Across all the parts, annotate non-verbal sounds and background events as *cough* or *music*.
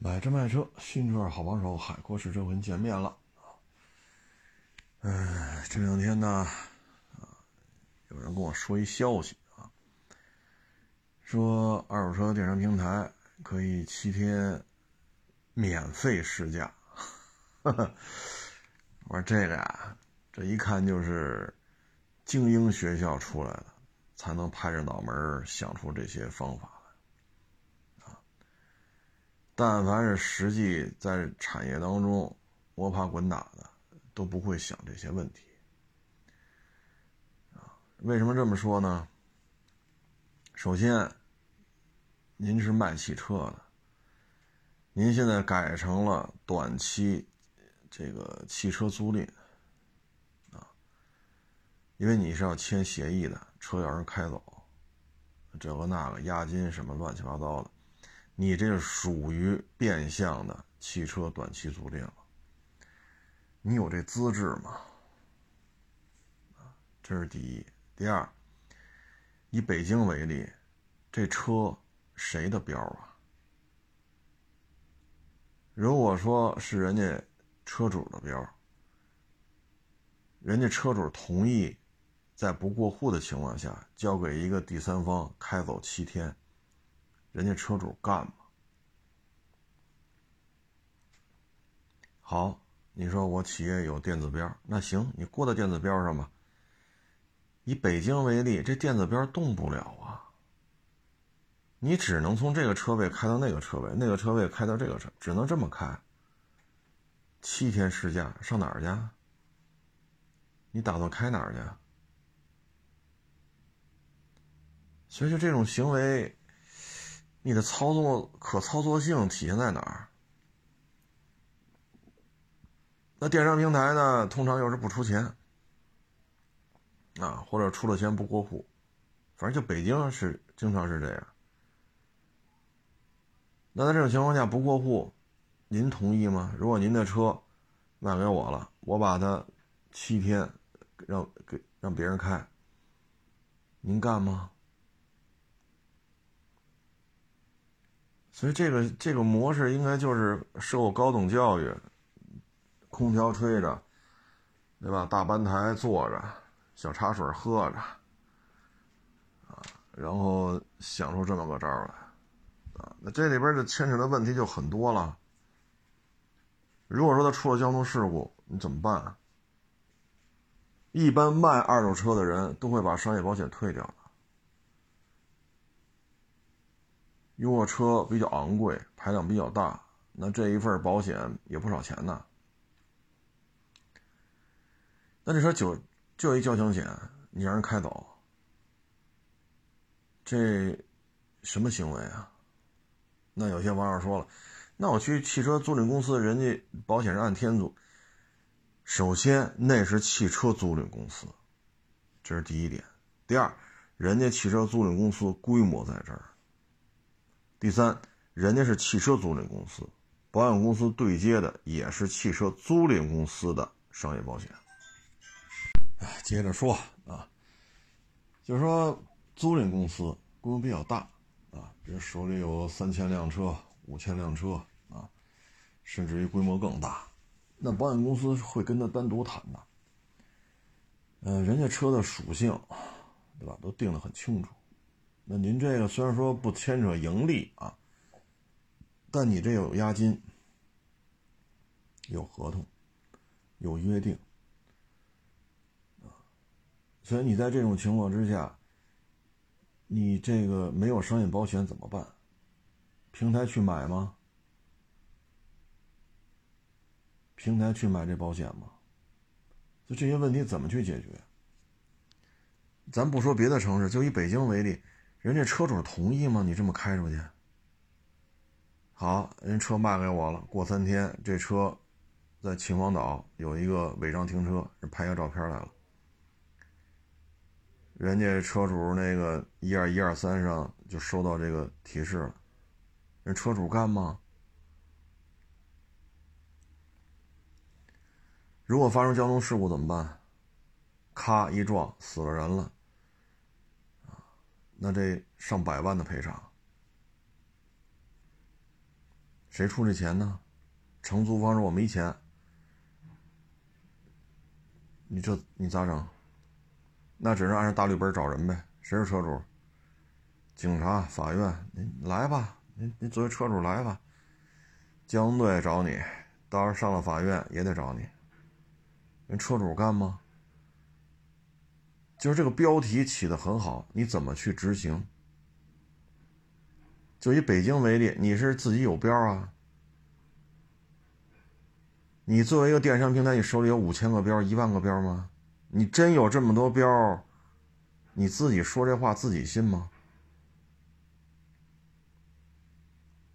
买车卖车，新车好帮手，海阔试车，跟见面了啊！哎，这两天呢，啊，有人跟我说一消息啊，说二手车电商平台可以七天免费试驾。*laughs* 我说这个呀，这一看就是精英学校出来的，才能拍着脑门想出这些方法。但凡是实际在产业当中摸爬滚打的，都不会想这些问题啊。为什么这么说呢？首先，您是卖汽车的，您现在改成了短期这个汽车租赁啊，因为你是要签协议的，车要人开走，这个那个押金什么乱七八糟的。你这属于变相的汽车短期租赁了，你有这资质吗？这是第一。第二，以北京为例，这车谁的标啊？如果说是人家车主的标，人家车主同意在不过户的情况下交给一个第三方开走七天。人家车主干吗？好，你说我企业有电子标，那行，你过到电子标上吧。以北京为例，这电子标动不了啊。你只能从这个车位开到那个车位，那个车位开到这个车，只能这么开。七天试驾，上哪儿去？你打算开哪儿去？所以，就这种行为。你的操作可操作性体现在哪儿？那电商平台呢？通常又是不出钱啊，或者出了钱不过户，反正就北京是经常是这样。那在这种情况下不过户，您同意吗？如果您的车卖给我了，我把它七天让给让别人开，您干吗？所以这个这个模式应该就是受过高等教育，空调吹着，对吧？大班台坐着，小茶水喝着，啊，然后想出这么个招来，啊，那这里边就牵扯的问题就很多了。如果说他出了交通事故，你怎么办？一般卖二手车的人都会把商业保险退掉。如果车比较昂贵，排量比较大，那这一份保险也不少钱呢。那这车就就一交强险，你让人开走，这什么行为啊？那有些网友说了，那我去汽车租赁公司，人家保险是按天租。首先，那是汽车租赁公司，这是第一点。第二，人家汽车租赁公司规模在这儿。第三，人家是汽车租赁公司，保险公司对接的也是汽车租赁公司的商业保险。哎，接着说啊，就是说租赁公司规模比较大啊，比如手里有三千辆车、五千辆车啊，甚至于规模更大，那保险公司会跟他单独谈的。嗯，人家车的属性，对吧，都定得很清楚。那您这个虽然说不牵扯盈利啊，但你这有押金、有合同、有约定啊，所以你在这种情况之下，你这个没有商业保险怎么办？平台去买吗？平台去买这保险吗？就这些问题怎么去解决？咱不说别的城市，就以北京为例。人家车主同意吗？你这么开出去，好，人车卖给我了。过三天，这车在秦皇岛有一个违章停车，人拍下照片来了。人家车主那个一二一二三上就收到这个提示了，人车主干吗？如果发生交通事故怎么办？咔一撞死了人了。那这上百万的赔偿，谁出这钱呢？承租方说我没钱，你这你咋整？那只能按照大绿本找人呗。谁是车主？警察、法院，你来吧，你你作为车主来吧。交通队找你，到时候上了法院也得找你。人车主干吗？就是这个标题起的很好，你怎么去执行？就以北京为例，你是自己有标啊？你作为一个电商平台，你手里有五千个标、一万个标吗？你真有这么多标，你自己说这话自己信吗？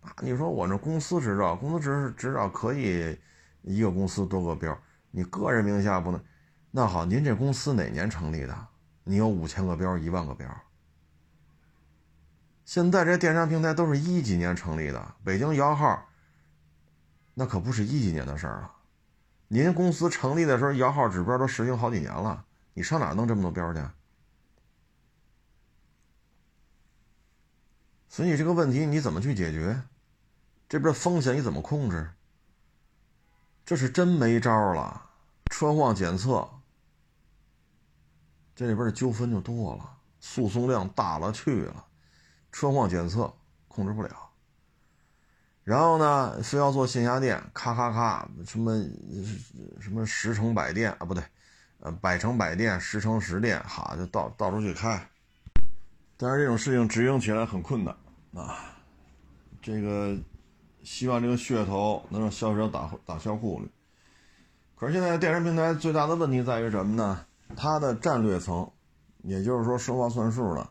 啊，你说我这公司执照，公司执执照可以一个公司多个标，你个人名下不能。那好，您这公司哪年成立的？你有五千个标、一万个标。现在这电商平台都是一几年成立的，北京摇号，那可不是一几年的事儿了。您公司成立的时候，摇号指标都实行好几年了，你上哪弄这么多标去？所以这个问题你怎么去解决？这边风险你怎么控制？这是真没招了。车况检测，这里边的纠纷就多了，诉讼量大了去了。车况检测控制不了，然后呢，非要做线下店，咔咔咔，什么什么十成百店啊，不对，呃，百成百店，十成十店，哈，就到到处去开。但是这种事情执行起来很困难啊。这个希望这个噱头能让消费者打打消顾虑。可是现在电商平台最大的问题在于什么呢？他的战略层，也就是说说话算数的。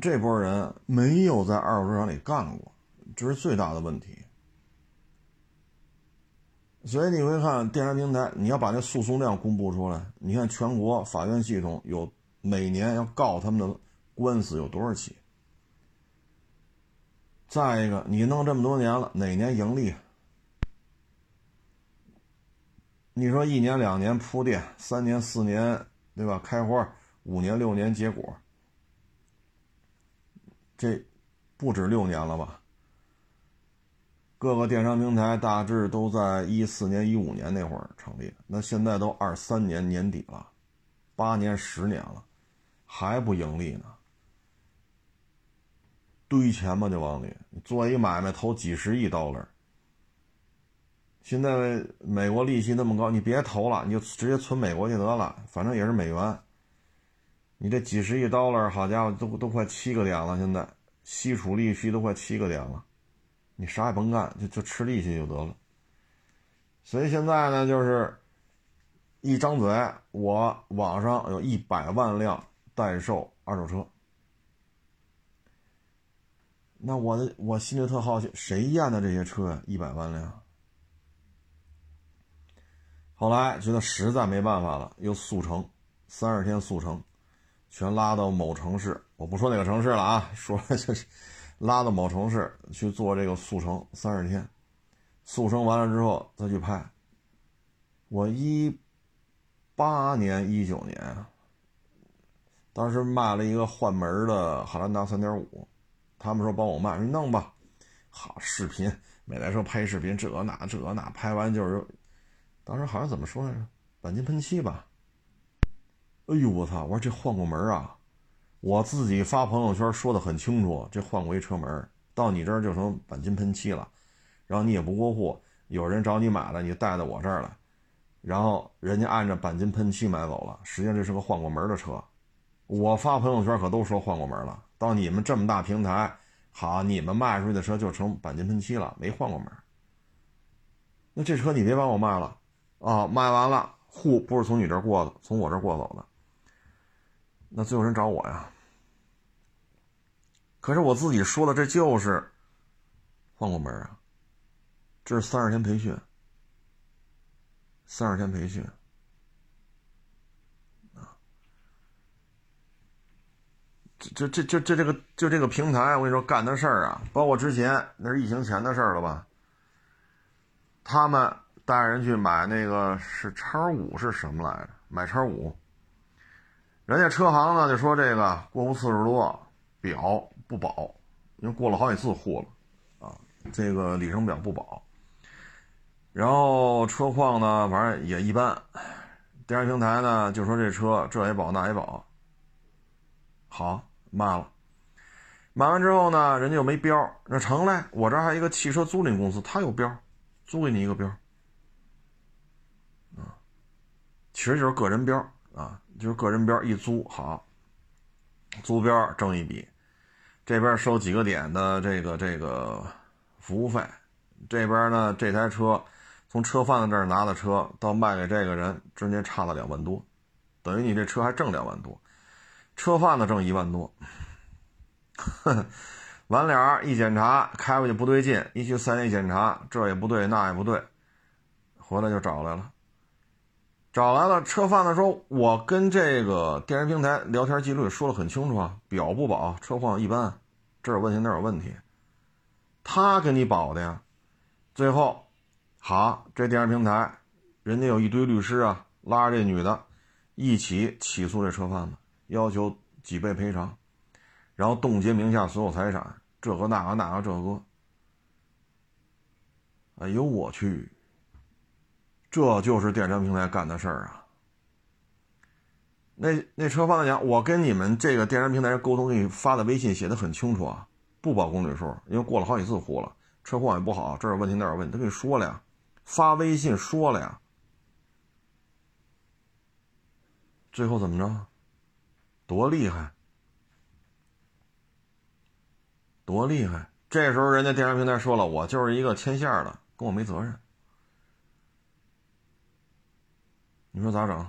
这波人没有在二手车厂里干过，这是最大的问题。所以你会看电商平台，你要把那诉讼量公布出来。你看全国法院系统有每年要告他们的官司有多少起？再一个，你弄这么多年了，哪年盈利？你说一年两年铺垫，三年四年，对吧？开花，五年六年结果。这不止六年了吧？各个电商平台大致都在一四年、一五年那会儿成立，那现在都二三年年底了，八年、十年了，还不盈利呢？堆钱嘛，就往里做一买卖，投几十亿 dollar。现在美国利息那么高，你别投了，你就直接存美国去得了，反正也是美元。你这几十亿 dollar，好家伙，都都快七个点了。现在吸储利息都快七个点了，你啥也甭干，就就吃利息就得了。所以现在呢，就是一张嘴，我网上有一百万辆代售二手车，那我的我心里特好奇，谁验的这些车呀？一百万辆。后来觉得实在没办法了，又速成，三十天速成。全拉到某城市，我不说哪个城市了啊，*laughs* 说就是拉到某城市去做这个速成三十天，速成完了之后再去拍。我一八年、一九年，当时卖了一个换门的汉兰达三点五，他们说帮我卖，说弄吧。好视频，每台车拍视频，这那这那，拍完就是，当时好像怎么说来着？钣金喷漆吧。哎呦我操！我说这换过门啊，我自己发朋友圈说的很清楚，这换过一车门，到你这儿就成钣金喷漆了，然后你也不过户，有人找你买了，你带到我这儿来，然后人家按照钣金喷漆买走了，实际上这是个换过门的车，我发朋友圈可都说换过门了，到你们这么大平台，好，你们卖出去的车就成钣金喷漆了，没换过门，那这车你别把我卖了啊，卖完了户不是从你这儿过的，从我这儿过走的。那最后人找我呀？可是我自己说的，这就是换过门啊！这是三十天培训，三十天培训啊！这这这这这个就这个平台，我跟你说干的事儿啊，包括之前那是疫情前的事儿了吧？他们带人去买那个是叉五是什么来着？买叉五。人家车行呢就说这个过户次数多，表不保，因为过了好几次户了，啊，这个里程表不保。然后车况呢，反正也一般。电商平台呢就说这车这也保那也保。好，卖了。买完之后呢，人家又没标，那成嘞。我这还有一个汽车租赁公司，他有标，租给你一个标。啊，其实就是个人标啊，就是个人标一租好，租标挣一笔，这边收几个点的这个这个服务费，这边呢这台车从车贩子这儿拿的车到卖给这个人，中间差了两万多，等于你这车还挣两万多，车贩子挣一万多。*laughs* 完了，一检查开回去不对劲，一去四 S 店检查，这也不对那也不对，回来就找来了。找来了，车贩子说：“我跟这个电商平台聊天记录说的很清楚啊，表不保，车况一般，这有问题那有问题。”他给你保的呀。最后，好，这电商平台人家有一堆律师啊，拉着这女的一起起诉这车贩子，要求几倍赔偿。然后冻结名下所有财产，这个那个那个这个，哎呦我去！这就是电商平台干的事儿啊。那那车贩子讲，我跟你们这个电商平台沟通，给你发的微信写的很清楚啊，不保公里数，因为过了好几次户了，车况也不好，这有问题那有问题，他跟你说了呀，发微信说了呀，最后怎么着？多厉害！多厉害！这时候人家电商平台说了，我就是一个牵线的，跟我没责任。你说咋整？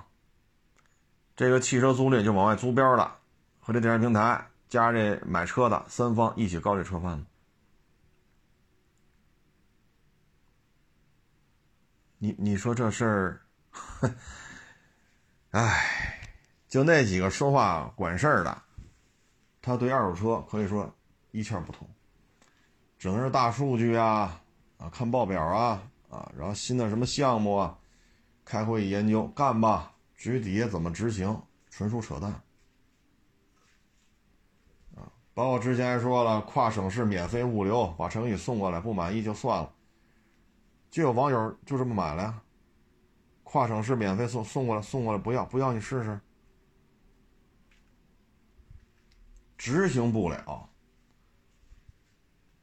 这个汽车租赁就往外租标的，和这电商平台加这买车的三方一起告这车贩子。你你说这事儿，哎，就那几个说话管事儿的，他对二手车可以说。一窍不通，只能是大数据啊，啊，看报表啊，啊，然后新的什么项目啊，开会研究干吧，至于底下怎么执行，纯属扯淡。啊，包括之前还说了跨省市免费物流，把成语送过来，不满意就算了。就有网友就这么买了呀，跨省市免费送送过来，送过来不要不要你试试，执行不了。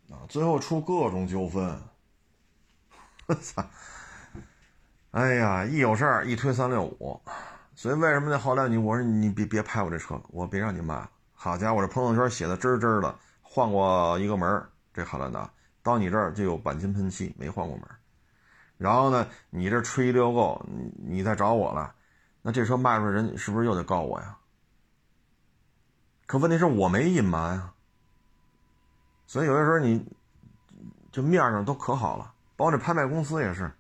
啊，最后出各种纠纷，我操！哎呀，一有事儿一推三六五，所以为什么呢？后来你我说你别别拍我这车，我别让你卖。好家伙，这朋友圈写的真真的，换过一个门这汉兰达到你这儿就有钣金喷漆，没换过门然后呢，你这吹溜够，你你再找我了，那这车卖出去，人是不是又得告我呀？可问题是我没隐瞒啊。所以有的时候你，就面上都可好了，包括这拍卖公司也是，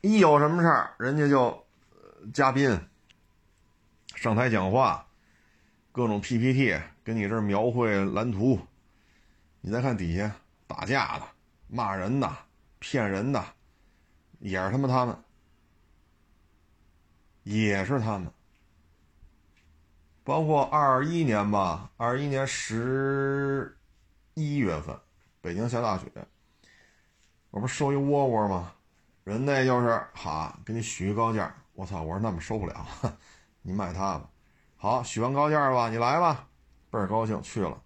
一有什么事儿，人家就嘉宾上台讲话，各种 PPT 给你这描绘蓝图，你再看底下打架的、骂人的、骗人的，也是他妈他们，也是他们。包括二一年吧，二一年十一月份，北京下大雪，我不是收一窝窝吗？人那就是哈，给你许高价，我操！我说那么收不了，你卖他吧。好，许完高价吧，你来吧，倍儿高兴去了。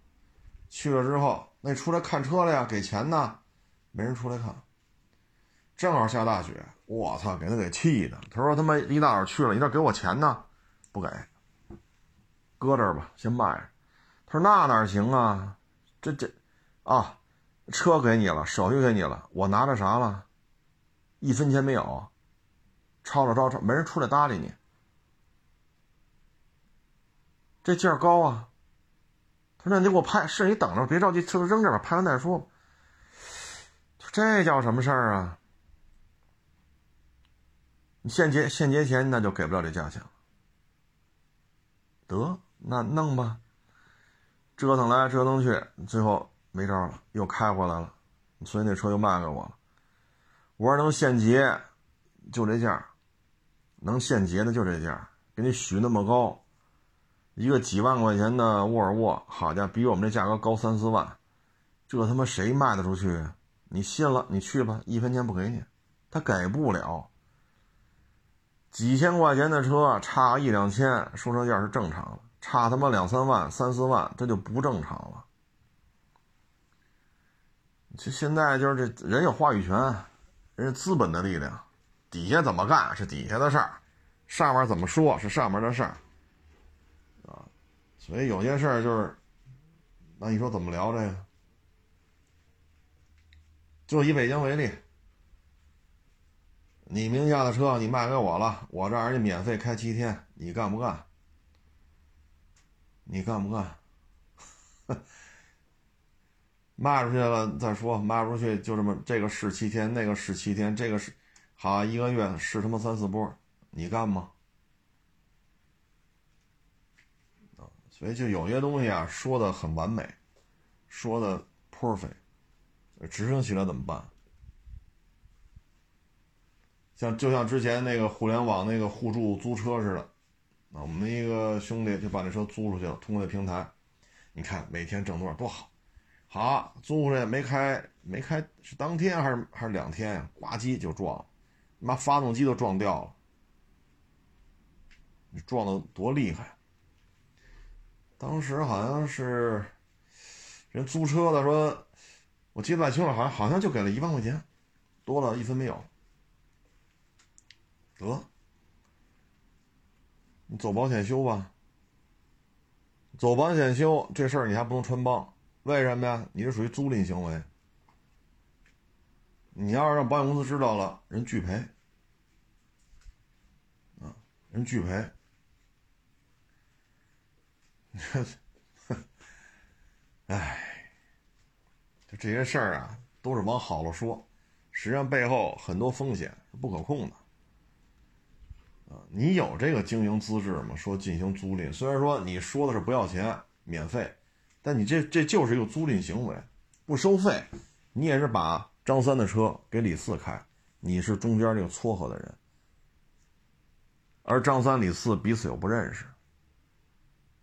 去了之后，那出来看车了呀？给钱呢？没人出来看。正好下大雪，我操！给他给气的。他说他妈一大早去了，你这给我钱呢？不给。搁这儿吧，先卖。他说：“那哪行啊？这这，啊，车给你了，手续给你了，我拿着啥了？一分钱没有，抄了抄抄，没人出来搭理你。这价高啊。”他说：“那你给我拍，是你等着，别着急，车扔这儿吧，拍完再说。”这叫什么事儿啊？你现结现结钱，那就给不了这价钱了。得。那弄吧，折腾来折腾去，最后没招了，又开回来了，所以那车又卖给我了。我说能现结，就这价，能现结的就这价，给你许那么高，一个几万块钱的沃尔沃，好家伙，比我们这价格高三四万，这他妈谁卖得出去？你信了，你去吧，一分钱不给你，他给不了。几千块钱的车差一两千，说车价是正常的，差他妈两三万、三四万，这就不正常了。就现在就是这人有话语权，人家资本的力量，底下怎么干是底下的事儿，上面怎么说是上面的事儿，啊，所以有些事儿就是，那你说怎么聊这个？就以北京为例，你名下的车你卖给我了，我这儿人家免费开七天，你干不干？你干不干？*laughs* 卖出去了再说，卖不出去就这么这个试七天，那个试七天，这个是好一个月试他妈三四波，你干吗？所以就有些东西啊，说的很完美，说的 perfect。执行起来怎么办？像就像之前那个互联网那个互助租车似的，啊，我们一个兄弟就把这车租出去了，通过这平台，你看每天挣多少多好，好租出去没开没开是当天还是还是两天呀？呱唧就撞，妈发动机都撞掉了，你撞的多厉害！当时好像是人租车的说。我记得太清了，好像好像就给了一万块钱，多了一分没有。得，你走保险修吧。走保险修这事儿你还不能穿帮，为什么呀？你这属于租赁行为。你要是让保险公司知道了，人拒赔。啊，人拒赔。你说，唉。就这些事儿啊，都是往好了说，实际上背后很多风险是不可控的。你有这个经营资质吗？说进行租赁，虽然说你说的是不要钱、免费，但你这这就是一个租赁行为，不收费，你也是把张三的车给李四开，你是中间这个撮合的人，而张三、李四彼此又不认识，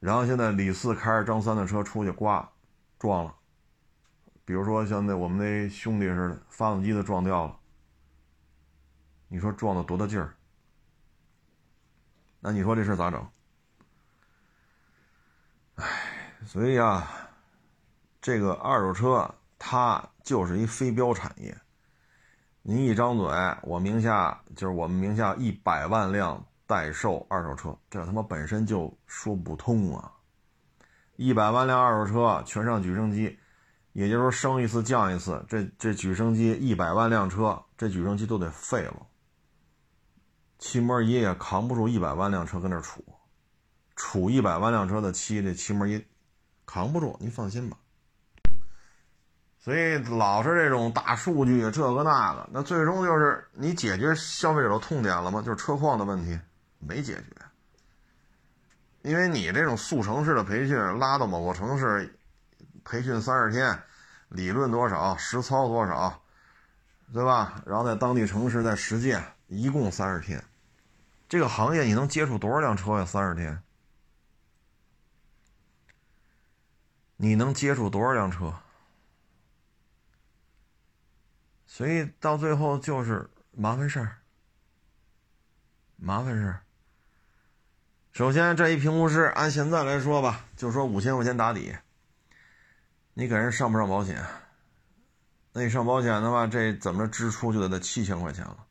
然后现在李四开着张三的车出去刮，撞了。比如说像那我们那兄弟似的，发动机都撞掉了。你说撞的多大劲儿？那你说这事咋整？哎，所以啊，这个二手车它就是一非标产业。您一张嘴，我名下就是我们名下一百万辆代售二手车，这他妈本身就说不通啊！一百万辆二手车全上举升机。也就是说，升一次降一次，这这举升机一百万辆车，这举升机都得废了。漆膜仪也扛不住一百万辆车跟那杵，杵一百万辆车的漆，这漆膜仪扛不住，您放心吧。所以老是这种大数据，这个那个，那最终就是你解决消费者的痛点了吗？就是车况的问题没解决，因为你这种速成式的培训拉到某个城市，培训三十天。理论多少，实操多少，对吧？然后在当地城市再实践，一共三十天。这个行业你能接触多少辆车呀？三十天，你能接触多少辆车？所以到最后就是麻烦事儿，麻烦事儿。首先，这一评估师按现在来说吧，就说五千块钱打底。你给人上不上保险？那你上保险的话，这怎么着支出就得得七千块钱了。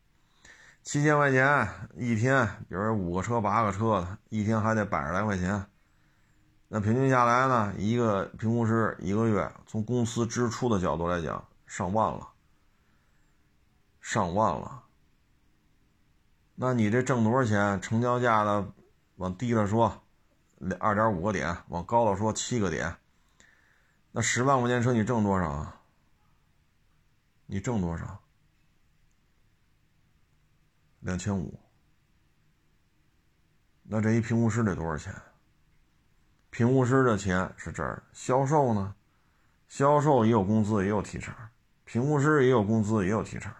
七千块钱一天，比如五个车、八个车的，一天还得百十来块钱。那平均下来呢，一个评估师一个月，从公司支出的角度来讲，上万了，上万了。那你这挣多少钱？成交价的往低了说，二点五个点；往高了说，七个点。那十万块钱车你挣多少啊？你挣多少？两千五。那这一评估师得多少钱？评估师的钱是这儿，销售呢？销售也有工资，也有提成；评估师也有工资，也有提成。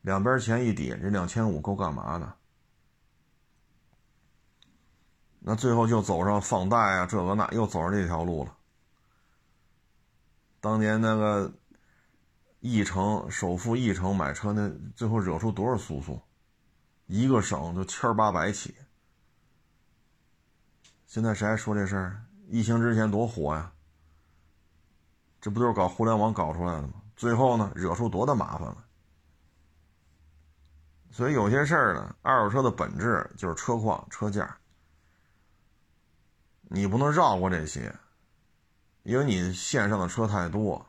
两边钱一抵，这两千五够干嘛的？那最后就走上放贷啊，这个那，又走上这条路了。当年那个一城首付一城买车，那最后惹出多少诉讼？一个省就千八百起。现在谁还说这事儿？疫情之前多火呀！这不都是搞互联网搞出来的吗？最后呢，惹出多大麻烦了？所以有些事儿呢，二手车的本质就是车况、车价，你不能绕过这些，因为你线上的车太多，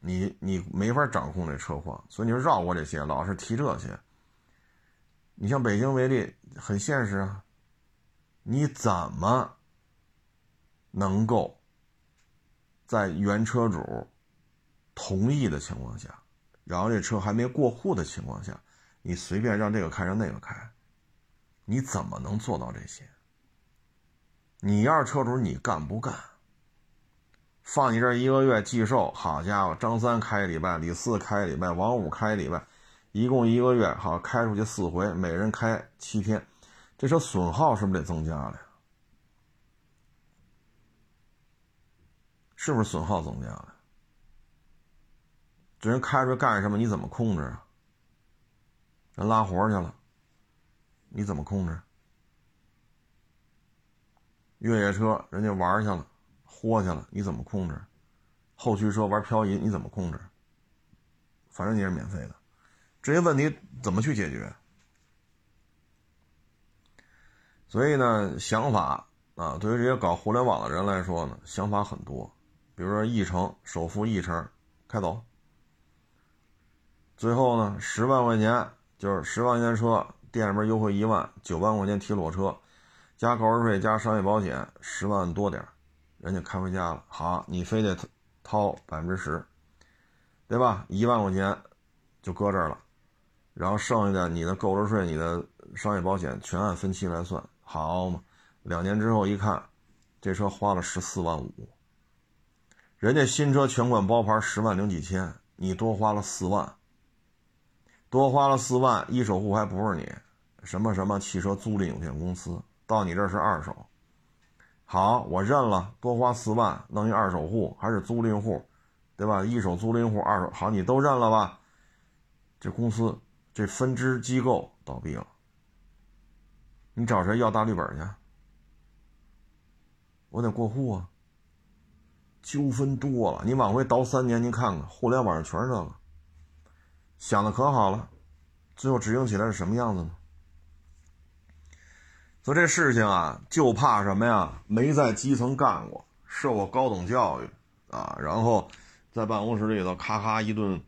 你你没法掌控这车况，所以你就绕过这些，老是提这些。你像北京为例，很现实啊，你怎么能够在原车主同意的情况下，然后这车还没过户的情况下？你随便让这个开，让那个开，你怎么能做到这些？你要是车主，你干不干？放你这一个月寄售，好家伙，张三开礼拜，李四开礼拜，王五开礼拜，一共一个月好开出去四回，每人开七天，这车损耗是不是得增加了呀？是不是损耗增加了？这人开出去干什么？你怎么控制啊？人拉活去了，你怎么控制？越野车人家玩去了，豁去了，你怎么控制？后驱车玩漂移，你怎么控制？反正你是免费的，这些问题怎么去解决？所以呢，想法啊，对于这些搞互联网的人来说呢，想法很多。比如说一成首付一成开走，最后呢，十万块钱。就是十万块钱车，店里面优惠一万，九万块钱提裸车，加购置税加商业保险，十万多点人家开回家了。好，你非得掏百分之十，对吧？一万块钱就搁这儿了，然后剩下的你的购置税、你的商业保险全按分期来算，好嘛？两年之后一看，这车花了十四万五，人家新车全款包牌十万零几千，你多花了四万。多花了四万，一手户还不是你，什么什么汽车租赁有限公司，到你这是二手。好，我认了，多花四万弄一二手户，还是租赁户，对吧？一手租赁户，二手好，你都认了吧？这公司这分支机构倒闭了，你找谁要大绿本去？我得过户啊。纠纷多了，你往回倒三年，你看看，互联网上全是这个。想的可好了，最后执行起来是什么样子呢？说这事情啊，就怕什么呀？没在基层干过，受过高等教育啊，然后在办公室里头咔咔一顿，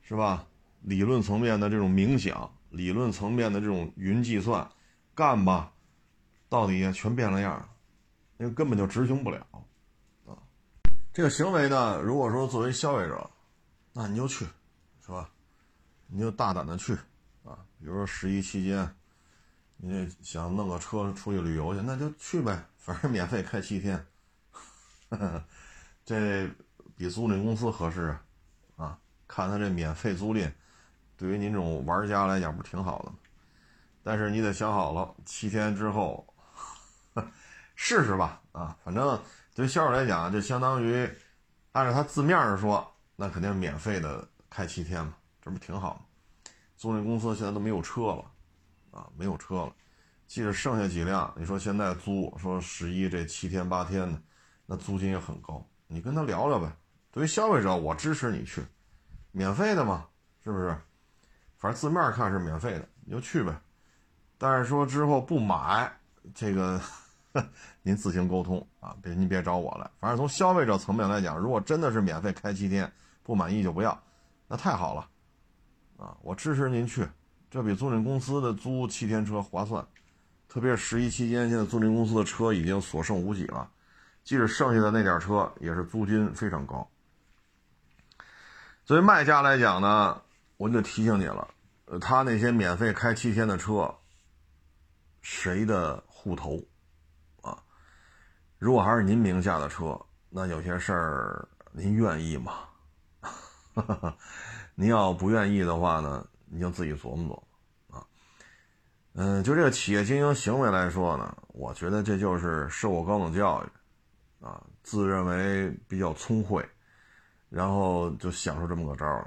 是吧？理论层面的这种冥想，理论层面的这种云计算，干吧，到底全变了样，因为根本就执行不了。这个行为呢，如果说作为消费者，那你就去，是吧？你就大胆的去，啊，比如说十一期间，你想弄个车出去旅游去，那就去呗，反正免费开七天，*laughs* 这比租赁公司合适啊，看他这免费租赁，对于您这种玩家来讲不挺好的吗？但是你得想好了，七天之后 *laughs* 试试吧，啊，反正对销售来讲，就相当于按照他字面上说，那肯定免费的开七天嘛。这不挺好吗？租赁公司现在都没有车了，啊，没有车了，即使剩下几辆，你说现在租说十一这七天八天的，那租金也很高。你跟他聊聊呗。对于消费者，我支持你去，免费的嘛，是不是？反正字面看是免费的，你就去呗。但是说之后不买，这个 *laughs* 您自行沟通啊，别您别找我了。反正从消费者层面来讲，如果真的是免费开七天，不满意就不要，那太好了。啊，我支持您去，这比租赁公司的租七天车划算，特别是十一期间，现在租赁公司的车已经所剩无几了，即使剩下的那点车，也是租金非常高。作为卖家来讲呢，我就提醒你了，呃，他那些免费开七天的车，谁的户头？如果还是您名下的车，那有些事儿您愿意吗？*laughs* 您要不愿意的话呢，你就自己琢磨琢磨啊。嗯，就这个企业经营行为来说呢，我觉得这就是受过高等教育啊，自认为比较聪慧，然后就想出这么个招来。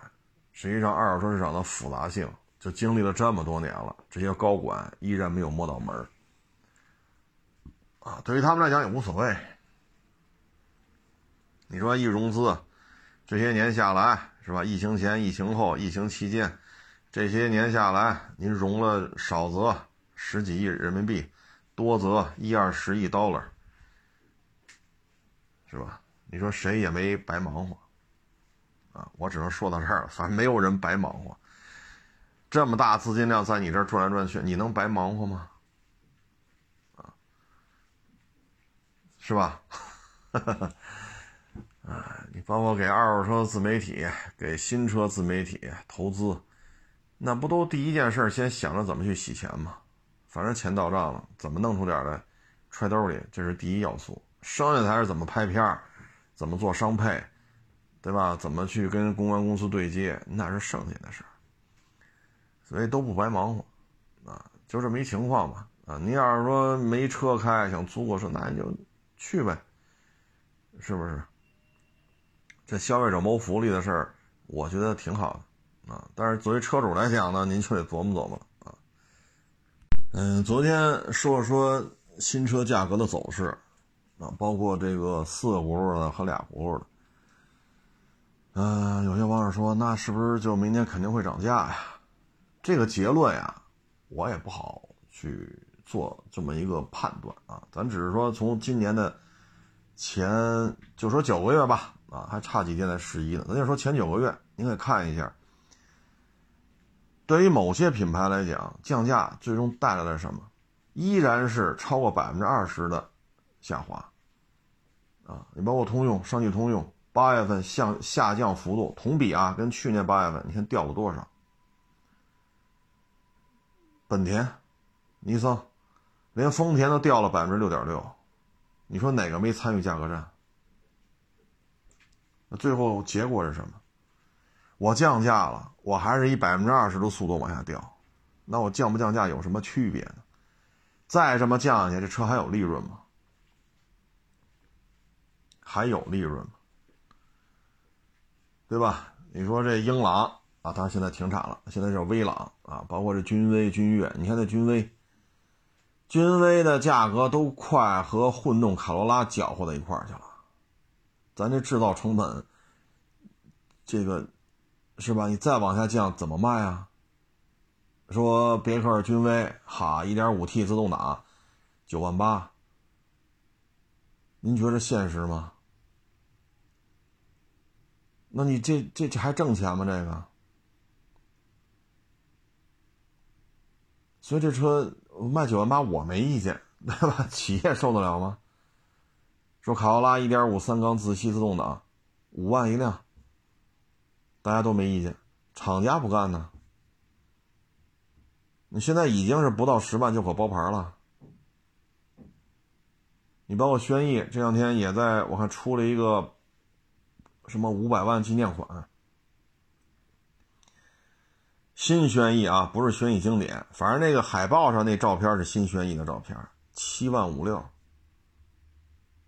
实际上，二手车市场的复杂性就经历了这么多年了，这些高管依然没有摸到门儿啊。对于他们来讲也无所谓。你说一融资，这些年下来是吧？疫情前、疫情后、疫情期间，这些年下来，您融了少则十几亿人民币，多则一二十亿 dollar，是吧？你说谁也没白忙活。啊，我只能说到这儿了。反正没有人白忙活，这么大资金量在你这儿转来转去，你能白忙活吗？是吧？*laughs* 啊，你包括给二手车自媒体、给新车自媒体投资，那不都第一件事先想着怎么去洗钱吗？反正钱到账了，怎么弄出点来揣兜里，这是第一要素。剩下才是怎么拍片怎么做商配。对吧？怎么去跟公关公司对接，那是剩下的事儿，所以都不白忙活，啊，就这么一情况吧。啊，你要是说没车开，想租个车，那你就去呗，是不是？这消费者谋福利的事儿，我觉得挺好的，啊，但是作为车主来讲呢，您就得琢磨琢磨了，啊。嗯，昨天说了说新车价格的走势，啊，包括这个四个轱辘的和俩轱辘的。嗯，有些网友说，那是不是就明年肯定会涨价呀？这个结论呀，我也不好去做这么一个判断啊。咱只是说从今年的前，就说九个月吧，啊，还差几天才十一呢。咱就说前九个月，您可以看一下，对于某些品牌来讲，降价最终带来了什么？依然是超过百分之二十的下滑啊！你包括通用、上汽通用。八月份向下降幅度同比啊，跟去年八月份你看掉了多少？本田、尼桑，连丰田都掉了百分之六点六，你说哪个没参与价格战？那最后结果是什么？我降价了，我还是以百分之二十的速度往下掉，那我降不降价有什么区别呢？再这么降下去，这车还有利润吗？还有利润吗？对吧？你说这英朗啊，它现在停产了，现在叫威朗啊，包括这君威、君越，你看这君威，君威的价格都快和混动卡罗拉搅和到一块儿去了，咱这制造成本，这个是吧？你再往下降怎么卖啊？说别克君威哈，1.5T 自动挡，九万八，您觉得现实吗？那你这这这还挣钱吗？这个，所以这车卖九万八我没意见，*laughs* 对吧？企业受得了吗？说卡罗拉一点五三缸自吸自动挡，五万一辆，大家都没意见，厂家不干呢。你现在已经是不到十万就可包牌了。你包括轩逸这两天也在我看出了一个。什么五百万纪念款？新轩逸啊，不是轩逸经典，反正那个海报上那照片是新轩逸的照片，七万五六，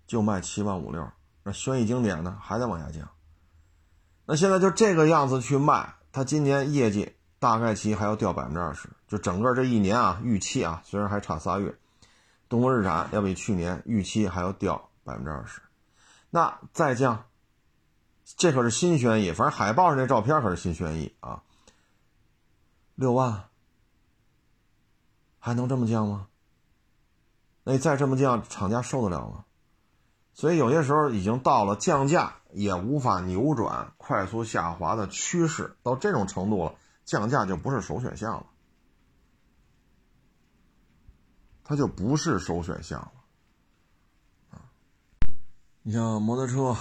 就卖七万五六。那轩逸经典呢，还在往下降。那现在就这个样子去卖，它今年业绩大概其还要掉百分之二十，就整个这一年啊，预期啊，虽然还差仨月，东风日产要比去年预期还要掉百分之二十，那再降。这可是新轩逸，反正海报上那照片可是新轩逸啊，六万，还能这么降吗？那再这么降，厂家受得了吗？所以有些时候已经到了降价也无法扭转快速下滑的趋势，到这种程度了，降价就不是首选项了，它就不是首选项了啊！你像摩托车。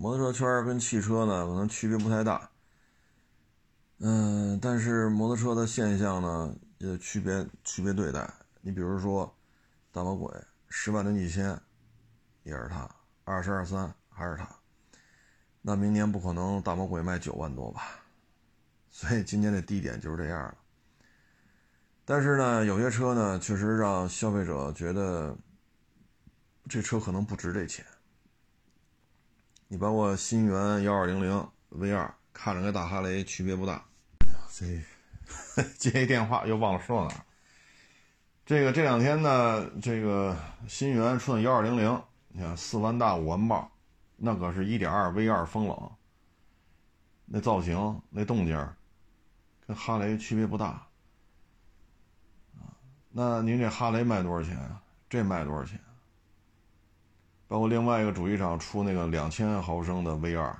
摩托车圈跟汽车呢，可能区别不太大。嗯，但是摩托车的现象呢，也区别区别对待。你比如说，大魔鬼十万零几千，也是它；二十二三还是它。那明年不可能大魔鬼卖九万多吧？*laughs* 所以今年的低点就是这样了。但是呢，有些车呢，确实让消费者觉得这车可能不值这钱。你包括新源幺二零零 V 二，看着跟大哈雷区别不大。这 *laughs* 接一电话又忘了说哪。这个这两天呢，这个新源出的幺二零零，你看四万大五万爆，那可是一点二 V 二风冷，那造型那动静跟哈雷区别不大。那您这哈雷卖多少钱？这卖多少钱？包括另外一个主机厂出那个两千毫升的 V 二，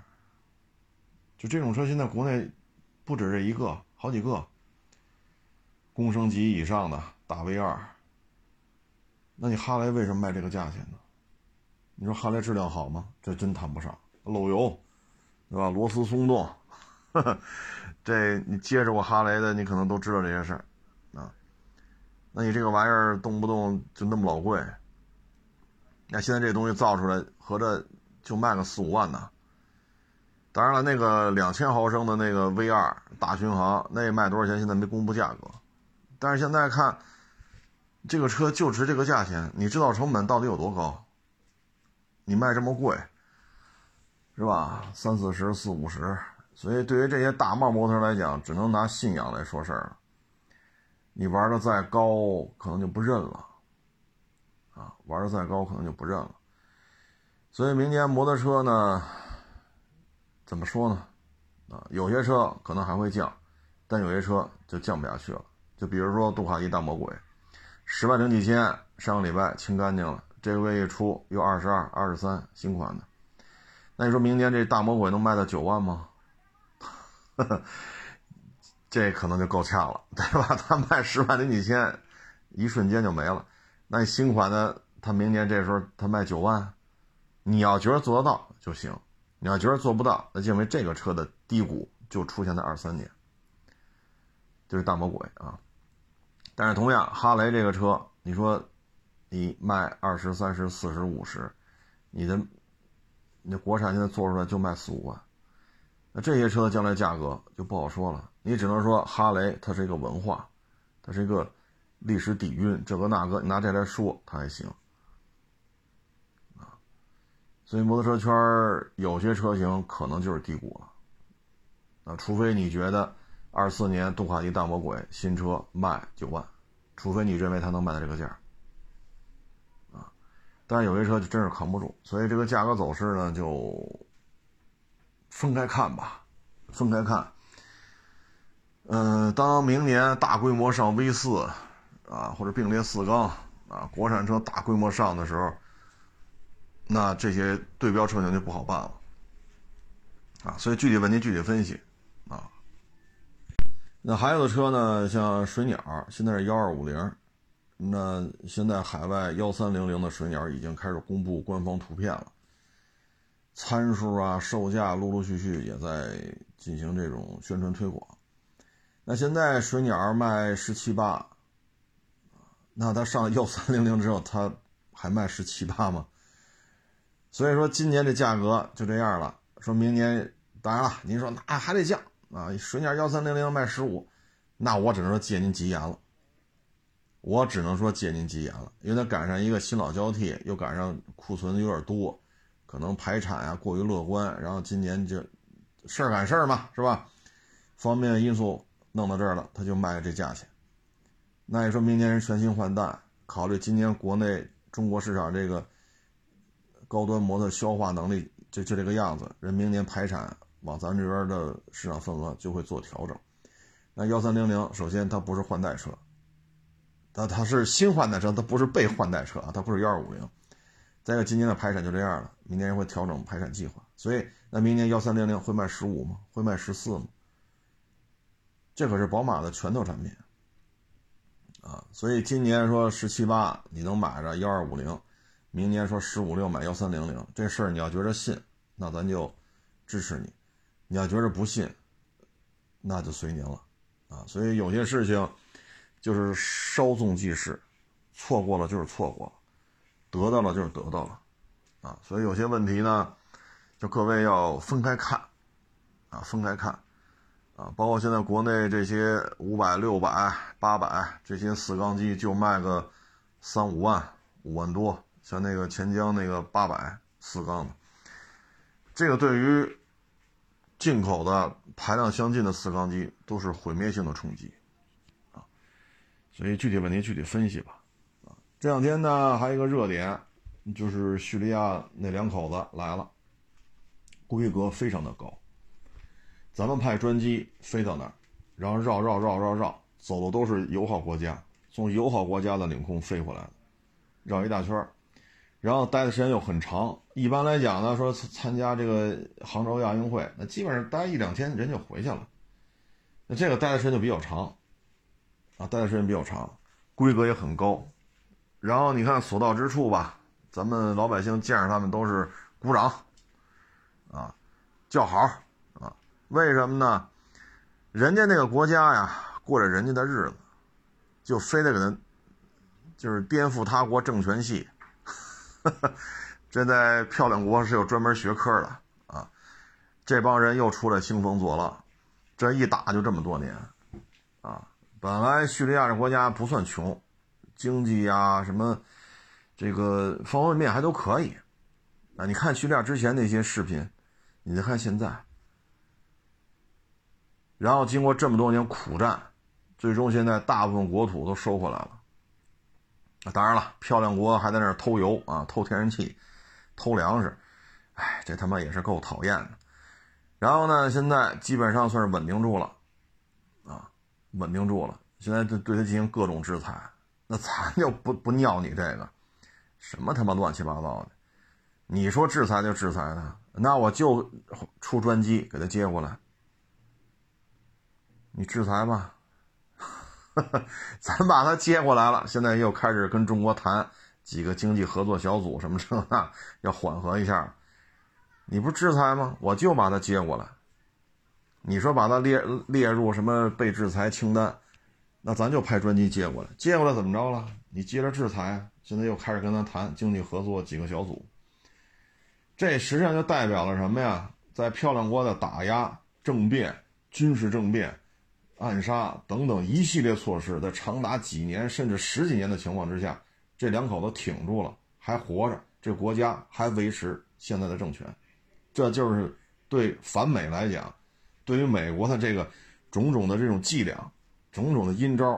就这种车现在国内不止这一个，好几个，公升级以上的。大 V 二，那你哈雷为什么卖这个价钱呢？你说哈雷质量好吗？这真谈不上，漏油，对吧？螺丝松动，这你接触过哈雷的，你可能都知道这些事儿啊。那你这个玩意儿动不动就那么老贵，那现在这东西造出来，合着就卖个四五万呢。当然了，那个两千毫升的那个 V 二大巡航，那卖多少钱？现在没公布价格，但是现在看。这个车就值这个价钱，你制造成本到底有多高？你卖这么贵，是吧？三四十、四五十，所以对于这些大贸模特来讲，只能拿信仰来说事儿了。你玩的再高，可能就不认了，啊，玩的再高，可能就不认了。所以明年摩托车呢，怎么说呢？啊，有些车可能还会降，但有些车就降不下去了。就比如说杜卡迪大魔鬼。十万零几千，上个礼拜清干净了。这个月一出又二十二、二十三，新款的。那你说明年这大魔鬼能卖到九万吗？*laughs* 这可能就够呛了，对吧？他卖十万零几千，一瞬间就没了。那新款的，他明年这时候他卖九万，你要觉得做得到就行。你要觉得做不到，那因为这个车的低谷就出现在二三年，就是大魔鬼啊。但是同样，哈雷这个车，你说你卖二十三十四十五十，你的你的国产现在做出来就卖四五万，那这些车将来价格就不好说了。你只能说哈雷它是一个文化，它是一个历史底蕴，这个那个，你拿这来说它还行。所以摩托车圈有些车型可能就是低谷了，啊，除非你觉得。二四年杜卡迪大魔鬼新车卖九万，除非你认为它能卖到这个价啊，但是有些车就真是扛不住，所以这个价格走势呢就分开看吧，分开看。嗯，当明年大规模上 V 四啊，或者并列四缸啊，国产车大规模上的时候，那这些对标车型就不好办了啊，所以具体问题具体分析。啊那还有的车呢，像水鸟，现在是幺二五零，那现在海外幺三零零的水鸟已经开始公布官方图片了，参数啊、售价陆陆续续也在进行这种宣传推广。那现在水鸟卖十七八，那它上幺三零零之后，它还卖十七八吗？所以说今年这价格就这样了。说明年，当然了，您说那还得降。啊，水鸟幺三零零卖十五，那我只能说借您吉言了。我只能说借您吉言了，因为它赶上一个新老交替，又赶上库存有点多，可能排产啊过于乐观，然后今年就事儿赶事儿嘛，是吧？方便因素弄到这儿了，他就卖这价钱。那你说明年人全新换代，考虑今年国内中国市场这个高端摩托消化能力就就这个样子，人明年排产。往咱这边的市场份额就会做调整。那幺三零零，首先它不是换代车，它它是新换代车，它不是被换代车啊，它不是幺二五零。再一个，今年的排产就这样了，明年会调整排产计划。所以，那明年幺三零零会卖十五吗？会卖十四吗？这可是宝马的拳头产品啊！所以今年说十七八你能买着幺二五零，明年说十五六买幺三零零，这事儿你要觉着信，那咱就支持你。你要觉着不信，那就随您了，啊，所以有些事情就是稍纵即逝，错过了就是错过了，得到了就是得到了，啊，所以有些问题呢，就各位要分开看，啊，分开看，啊，包括现在国内这些五百、六百、八百这些四缸机就卖个三五万、五万多，像那个钱江那个八百四缸的。这个对于进口的排量相近的四缸机都是毁灭性的冲击啊。所以具体问题具体分析吧。啊，这两天呢还有一个热点，就是叙利亚那两口子来了，规格非常的高。咱们派专机飞到那儿，然后绕绕绕绕绕，走的都是友好国家，从友好国家的领空飞回来的，绕一大圈儿。然后待的时间又很长，一般来讲呢，说参加这个杭州亚运会，那基本上待一两天人就回去了。那这个待的时间就比较长，啊，待的时间比较长，规格也很高。然后你看所到之处吧，咱们老百姓见着他们都是鼓掌，啊，叫好，啊，为什么呢？人家那个国家呀，过着人家的日子，就非得给他，就是颠覆他国政权系。*laughs* 这在漂亮国是有专门学科的啊！这帮人又出来兴风作浪，这一打就这么多年啊！本来叙利亚这国家不算穷，经济呀什么，这个方方面面还都可以啊！你看叙利亚之前那些视频，你再看现在，然后经过这么多年苦战，最终现在大部分国土都收回来了。当然了，漂亮国还在那儿偷油啊，偷天然气，偷粮食，哎，这他妈也是够讨厌的。然后呢，现在基本上算是稳定住了，啊，稳定住了。现在对对他进行各种制裁，那咱就不不尿你这个，什么他妈乱七八糟的。你说制裁就制裁他，那我就出专机给他接过来，你制裁吧。*laughs* 咱把他接过来了，现在又开始跟中国谈几个经济合作小组什么这那，要缓和一下。你不制裁吗？我就把他接过来。你说把他列列入什么被制裁清单，那咱就派专机接过来。接过来怎么着了？你接着制裁，现在又开始跟他谈经济合作几个小组。这实际上就代表了什么呀？在漂亮国的打压、政变、军事政变。暗杀等等一系列措施，在长达几年甚至十几年的情况之下，这两口子挺住了，还活着，这国家还维持现在的政权，这就是对反美来讲，对于美国的这个种种的这种伎俩、种种的阴招，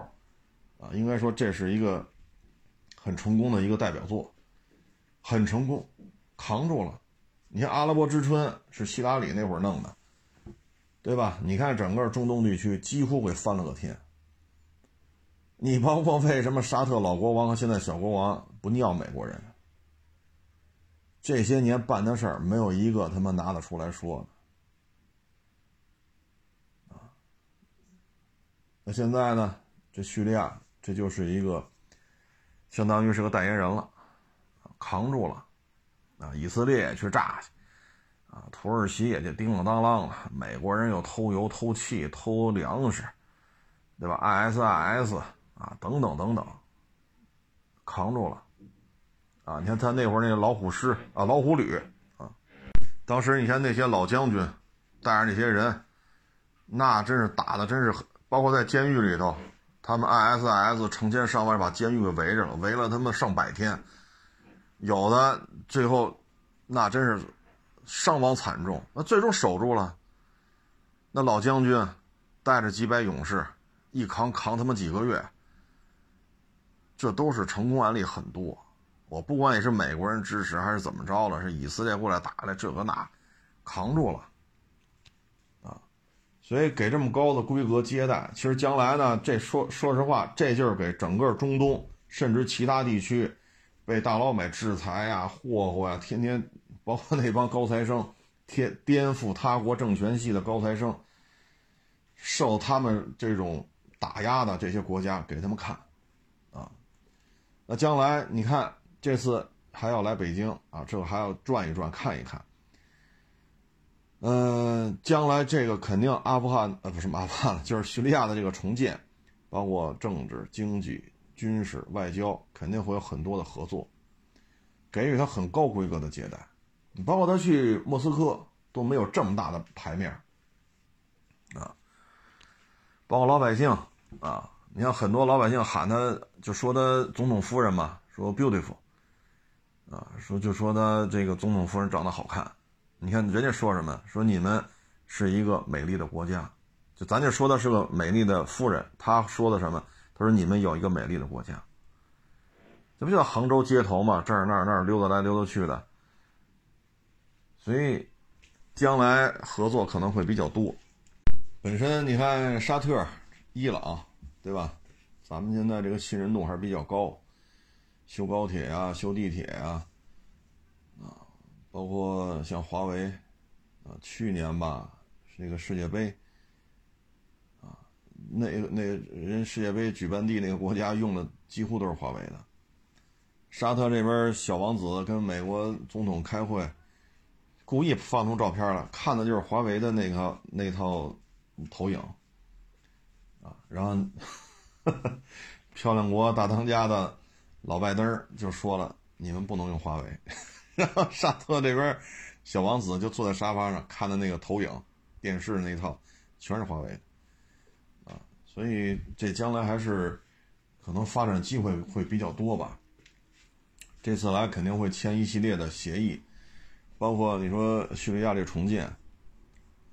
啊，应该说这是一个很成功的一个代表作，很成功，扛住了。你看阿拉伯之春是希拉里那会儿弄的。对吧？你看整个中东地区几乎给翻了个天。你包括为什么沙特老国王和现在小国王不尿美国人？这些年办的事儿没有一个他妈拿得出来说的啊。那现在呢？这叙利亚这就是一个，相当于是个代言人了，扛住了啊！以色列去炸去。啊，土耳其也就叮当当啷了，美国人又偷油、偷气、偷粮食，对吧？ISIS 啊，等等等等，扛住了。啊，你看他那会儿那个老虎师啊，老虎旅啊，当时你看那些老将军带着那些人，那真是打的真是，包括在监狱里头，他们 ISIS 成千上万把监狱给围着了，围了他妈上百天，有的最后那真是。伤亡惨重，那最终守住了。那老将军带着几百勇士，一扛扛他妈几个月，这都是成功案例很多。我不管你是美国人支持还是怎么着了，是以色列过来打来这个那，扛住了啊。所以给这么高的规格接待，其实将来呢，这说说实话，这就是给整个中东甚至其他地区被大老美制裁呀、霍霍呀，天天。包括那帮高材生，天颠覆他国政权系的高材生，受他们这种打压的这些国家给他们看，啊，那将来你看这次还要来北京啊，这个还要转一转看一看，嗯，将来这个肯定阿富汗呃不是阿富汗就是叙利亚的这个重建，包括政治、经济、军事、外交，肯定会有很多的合作，给予他很高规格的接待。你包括他去莫斯科都没有这么大的牌面啊！包括老百姓啊，你看很多老百姓喊他，就说他总统夫人嘛，说 beautiful，啊，说就说他这个总统夫人长得好看，你看人家说什么？说你们是一个美丽的国家，就咱就说的是个美丽的夫人。他说的什么？他说你们有一个美丽的国家。这不就杭州街头嘛，这儿那儿那儿溜达来溜达去的。所以，将来合作可能会比较多。本身你看沙特、伊朗，对吧？咱们现在这个信任度还是比较高，修高铁啊、修地铁啊，啊，包括像华为，啊，去年吧，那个世界杯，啊，那那人世界杯举办地那个国家用的几乎都是华为的。沙特这边小王子跟美国总统开会。故意放出照片了，看的就是华为的那个那套投影啊，然后 *laughs* 漂亮国大当家的老拜登就说了：“你们不能用华为。*laughs* ”然后沙特这边小王子就坐在沙发上看的那个投影电视那套，全是华为的啊，所以这将来还是可能发展机会会比较多吧。这次来肯定会签一系列的协议。包括你说叙利亚这重建，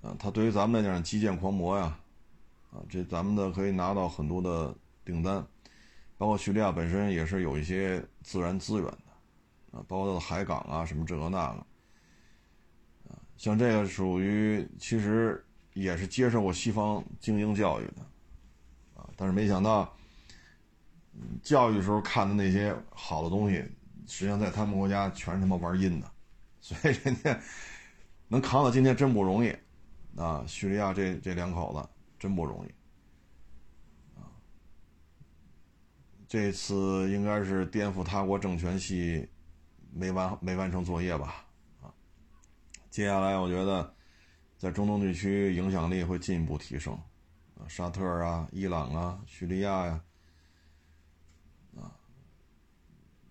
啊，它对于咱们来讲基建狂魔呀，啊，这咱们的可以拿到很多的订单，包括叙利亚本身也是有一些自然资源的，啊，包括它的海港啊什么这个那个，啊，像这个属于其实也是接受过西方精英教育的，啊，但是没想到，教育时候看的那些好的东西，实际上在他们国家全是他妈玩阴的。所以人家能扛到今天真不容易，啊，叙利亚这这两口子真不容易，啊，这次应该是颠覆他国政权系没完没完成作业吧，啊，接下来我觉得在中东地区影响力会进一步提升，啊，沙特啊、伊朗啊、叙利亚呀，啊，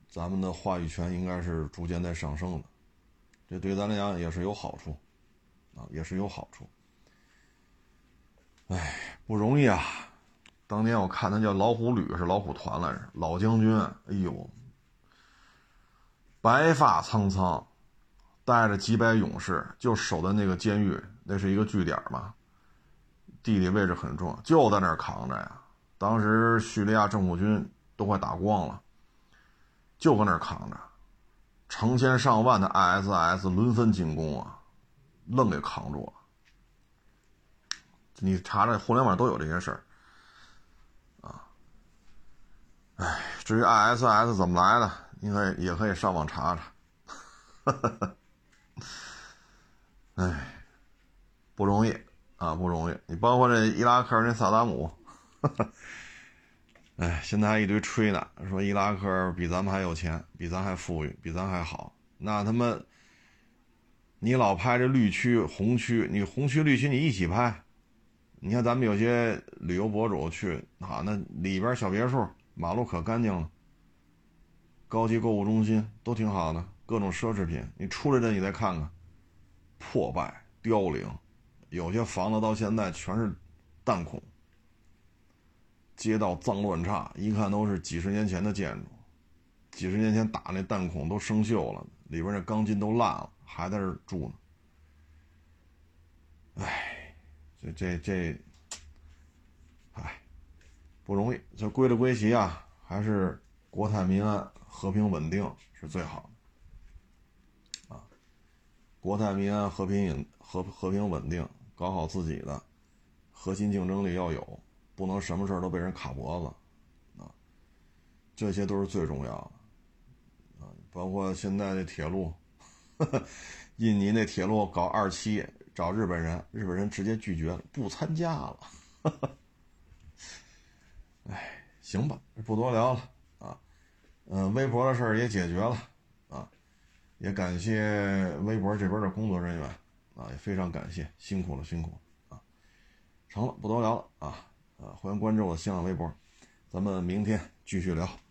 咱们的话语权应该是逐渐在上升的。这对咱来讲也是有好处，啊，也是有好处。哎，不容易啊！当年我看他叫老虎旅是老虎团来着，老将军，哎呦，白发苍苍，带着几百勇士，就守在那个监狱，那是一个据点嘛，地理位置很重要，就在那儿扛着呀。当时叙利亚政府军都快打光了，就搁那儿扛着。成千上万的 ISS 轮番进攻啊，愣给扛住了。你查查互联网都有这些事儿，啊，哎，至于 ISS 怎么来的，应该也可以上网查查。*laughs* 哎，不容易啊，不容易。你包括这伊拉克那萨达姆。*laughs* 哎，现在还一堆吹呢，说伊拉克比咱们还有钱，比咱还富裕，比咱还好。那他妈，你老拍这绿区、红区，你红区、绿区你一起拍。你看咱们有些旅游博主去啊，那里边小别墅，马路可干净了，高级购物中心都挺好的，各种奢侈品。你出来这你再看看，破败凋零，有些房子到现在全是弹孔。街道脏乱差，一看都是几十年前的建筑，几十年前打那弹孔都生锈了，里边那钢筋都烂了，还在这住呢。哎，这这这，哎，不容易。这归了归齐啊，还是国泰民安、和平稳定是最好的。啊，国泰民安、和平和和平稳定，搞好自己的核心竞争力要有。不能什么事儿都被人卡脖子，啊，这些都是最重要的，啊，包括现在的铁路，印尼那铁路搞二期找日本人，日本人直接拒绝了，不参加了，哈哈哎，行吧，不多聊了，啊，嗯，微博的事儿也解决了，啊，也感谢微博这边的工作人员，啊，也非常感谢，辛苦了，辛苦了，啊，成了，不多聊了，啊。啊，欢迎关注我的新浪微博，咱们明天继续聊。